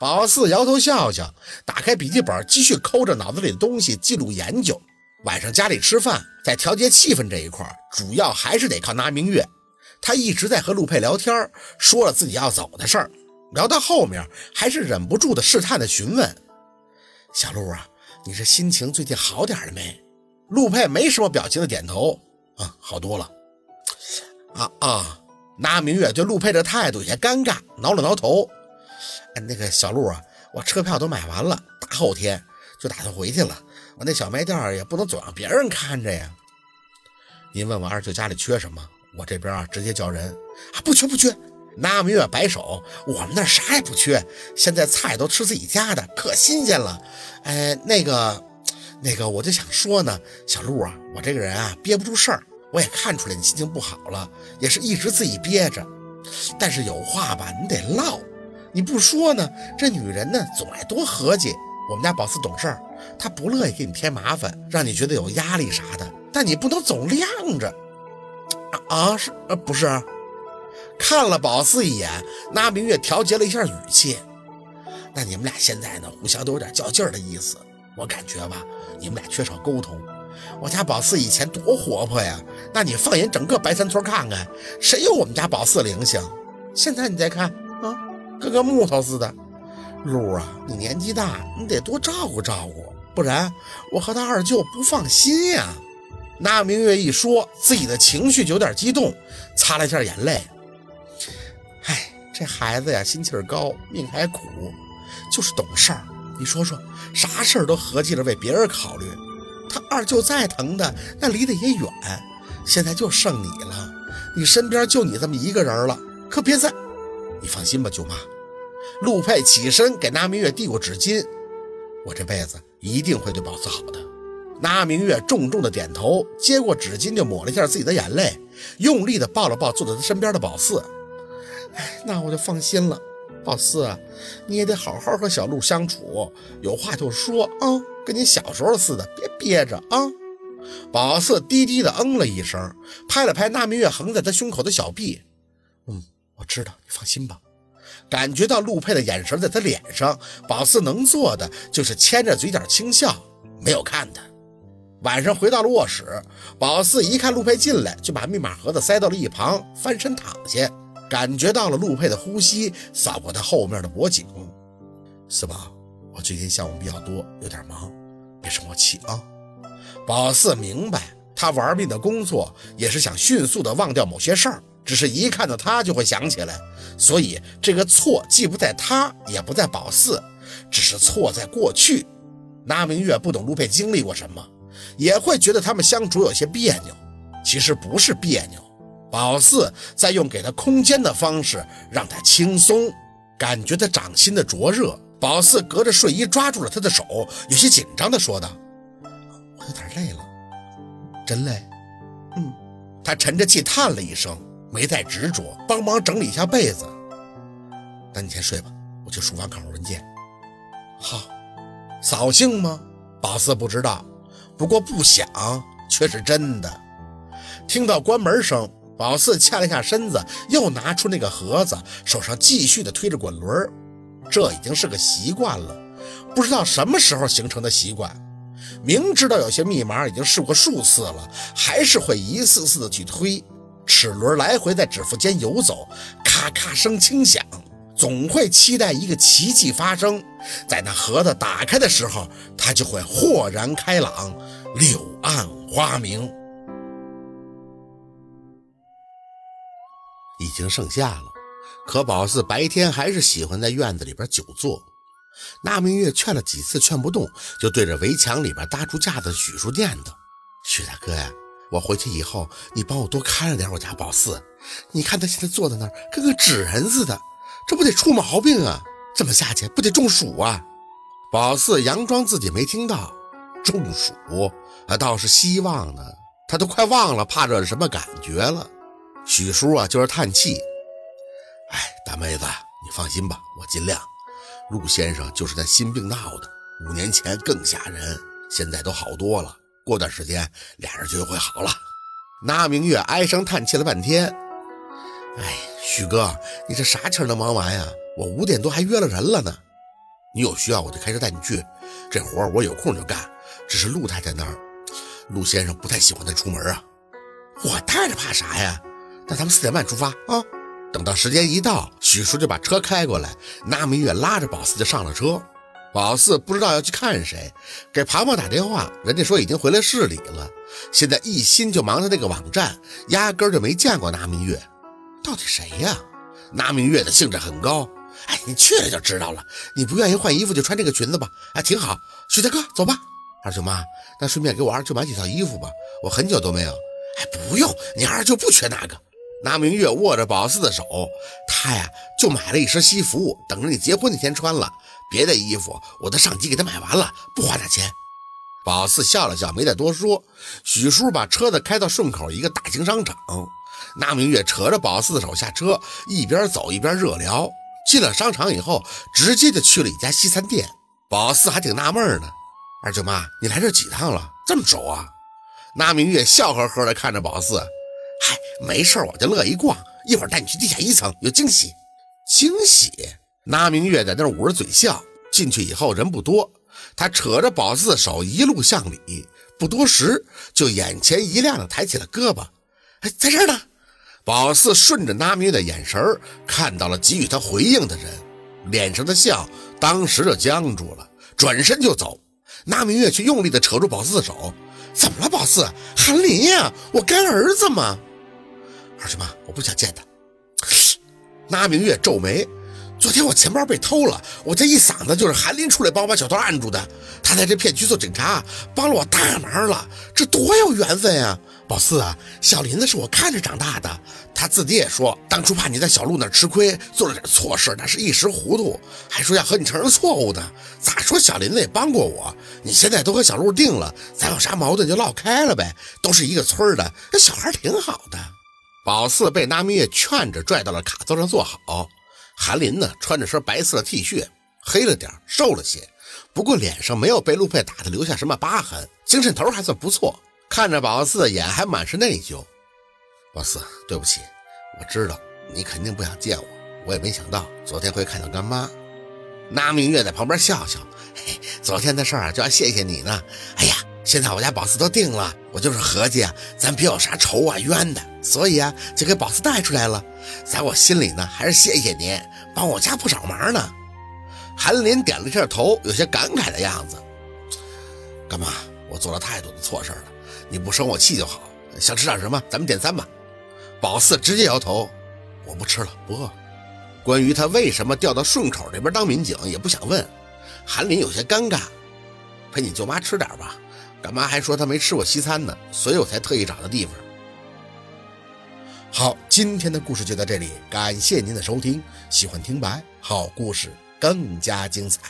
宝四摇头笑笑，打开笔记本，继续抠着脑子里的东西记录研究。晚上家里吃饭，在调节气氛这一块，主要还是得靠拿明月。他一直在和陆佩聊天，说了自己要走的事儿。聊到后面，还是忍不住的试探的询问：“小陆啊，你这心情最近好点了没？”陆佩没什么表情的点头：“啊，好多了。”啊啊！拿明月对陆佩这态度有些尴尬，挠了挠头。哎，那个小陆啊，我车票都买完了，大后天就打算回去了。我那小卖店也不能总让别人看着呀。您问我二舅家里缺什么，我这边啊直接叫人。啊，不缺不缺。拿明月摆手，我们那啥也不缺，现在菜都吃自己家的，可新鲜了。哎，那个，那个，我就想说呢，小陆啊，我这个人啊憋不住事儿，我也看出来你心情不好了，也是一直自己憋着。但是有话吧，你得唠。你不说呢？这女人呢，总爱多合计。我们家宝四懂事儿，他不乐意给你添麻烦，让你觉得有压力啥的。但你不能总晾着。啊，是呃，不是？看了宝四一眼，那明月调节了一下语气。那你们俩现在呢，互相都有点较劲儿的意思。我感觉吧，你们俩缺少沟通。我家宝四以前多活泼呀，那你放眼整个白山村看看，谁有我们家宝四灵性？现在你再看。跟个木头似的，陆啊，你年纪大，你得多照顾照顾，不然我和他二舅不放心呀。那明月一说，自己的情绪就有点激动，擦了一下眼泪。唉，这孩子呀，心气儿高，命还苦，就是懂事儿。你说说，啥事儿都合计着为别人考虑。他二舅再疼的，那离得也远，现在就剩你了，你身边就你这么一个人了，可别再……你放心吧，舅妈。陆佩起身给那明月递过纸巾，我这辈子一定会对宝四好的。那明月重重的点头，接过纸巾就抹了一下自己的眼泪，用力的抱了抱坐在他身边的宝四。哎，那我就放心了。宝四，你也得好好和小陆相处，有话就说啊，跟你小时候似的，别憋着啊。宝四低低的嗯了一声，拍了拍那明月横在他胸口的小臂，嗯。我知道，你放心吧。感觉到陆佩的眼神在他脸上，宝四能做的就是牵着嘴角轻笑，没有看他。晚上回到了卧室，宝四一看陆佩进来，就把密码盒子塞到了一旁，翻身躺下，感觉到了陆佩的呼吸扫过他后面的脖颈。四宝，我最近项目比较多，有点忙，别生我气啊。宝四明白，他玩命的工作也是想迅速的忘掉某些事儿。只是一看到他就会想起来，所以这个错既不在他，也不在宝四，只是错在过去。那明月不懂陆佩经历过什么，也会觉得他们相处有些别扭。其实不是别扭，宝四在用给他空间的方式让他轻松，感觉他掌心的灼热。宝四隔着睡衣抓住了他的手，有些紧张地说道：“我有点累了，真累。”嗯，他沉着气叹了一声。没再执着，帮忙整理一下被子。那你先睡吧，我去书房看会儿文件。好，扫兴吗？宝四不知道，不过不想却是真的。听到关门声，宝四欠了一下身子，又拿出那个盒子，手上继续的推着滚轮。这已经是个习惯了，不知道什么时候形成的习惯。明知道有些密码已经试过数次了，还是会一次次的去推。齿轮来回在指腹间游走，咔咔声轻响，总会期待一个奇迹发生。在那盒子打开的时候，他就会豁然开朗，柳暗花明。已经盛夏了，可宝四白天还是喜欢在院子里边久坐。那明月劝了几次劝不动，就对着围墙里边搭出架子许书念叨：“许大哥呀。”我回去以后，你帮我多看着点我家宝四。你看他现在坐在那儿，跟个纸人似的，这不得出毛病啊？这么下去不得中暑啊？宝四佯装自己没听到，中暑，啊倒是希望呢。他都快忘了怕热是什么感觉了。许叔啊，就是叹气。哎，大妹子，你放心吧，我尽量。陆先生就是那心病闹的，五年前更吓人，现在都好多了。过段时间，俩人就会好了。那明月唉声叹气了半天。哎，许哥，你这啥气能忙完呀？我五点多还约了人了呢。你有需要我就开车带你去，这活我有空就干。只是陆太太那儿，陆先生不太喜欢他出门啊。我带着怕啥呀？那咱们四点半出发啊。等到时间一到，许叔就把车开过来，那明月拉着宝四就上了车。宝四不知道要去看谁，给庞庞打电话，人家说已经回来市里了。现在一心就忙着那个网站，压根儿就没见过那明月。到底谁呀？那明月的兴致很高。哎，你去了就知道了。你不愿意换衣服就穿这个裙子吧？哎，挺好。许大哥，走吧。二舅妈，那顺便给我二舅买几套衣服吧，我很久都没有。哎，不用，你二舅不缺那个。那明月握着宝四的手，他呀就买了一身西服，等着你结婚那天穿了。别的衣服我都上级给他买完了，不花他钱。宝四笑了笑，没再多说。许叔把车子开到顺口一个大型商场，那明月扯着宝四的手下车，一边走一边热聊。进了商场以后，直接就去了一家西餐店。宝四还挺纳闷呢，二舅妈，你来这几趟了？这么熟啊？那明月笑呵呵地看着宝四。嗨，没事我就乐意逛。一会儿带你去地下一层，有惊喜。惊喜？那明月在那捂着嘴笑。进去以后人不多，他扯着宝四的手一路向里，不多时就眼前一亮的抬起了胳膊。哎，在这儿呢。宝四顺着那明月的眼神看到了给予他回应的人，脸上的笑当时就僵住了，转身就走。那明月却用力的扯住宝四的手。怎么了，宝四？韩林呀，我干儿子吗？二舅妈，我不想见他。那明月皱眉，昨天我钱包被偷了，我这一嗓子就是韩林出来帮我把小偷按住的。他在这片区做警察，帮了我大忙了，这多有缘分呀！宝四啊，小林子是我看着长大的，他自己也说，当初怕你在小路那吃亏，做了点错事，那是一时糊涂，还说要和你承认错误的。咋说小林子也帮过我，你现在都和小路定了，咱有啥矛盾就唠开了呗，都是一个村的，那小孩挺好的。宝四被那明月劝着拽到了卡座上坐好。韩林呢，穿着身白色的 T 恤，黑了点，瘦了些，不过脸上没有被陆佩打的留下什么疤痕，精神头还算不错。看着宝四的，眼还满是内疚。宝四，对不起，我知道你肯定不想见我，我也没想到昨天会看到干妈。那明月在旁边笑笑，嘿，昨天的事儿啊就要谢谢你呢。哎呀，现在我家宝四都定了，我就是合计啊，咱别有啥仇啊冤的，所以啊，就给宝四带出来了。在我心里呢，还是谢谢您，帮我家不少忙呢。韩林点了一下头，有些感慨的样子。干妈，我做了太多的错事了。你不生我气就好。想吃点什么？咱们点餐吧。宝四直接摇头，我不吃了，不饿。关于他为什么调到顺口这边当民警，也不想问。韩林有些尴尬，陪你舅妈吃点吧。干妈还说她没吃过西餐呢，所以我才特意找的地方。好，今天的故事就到这里，感谢您的收听。喜欢听白，好故事更加精彩。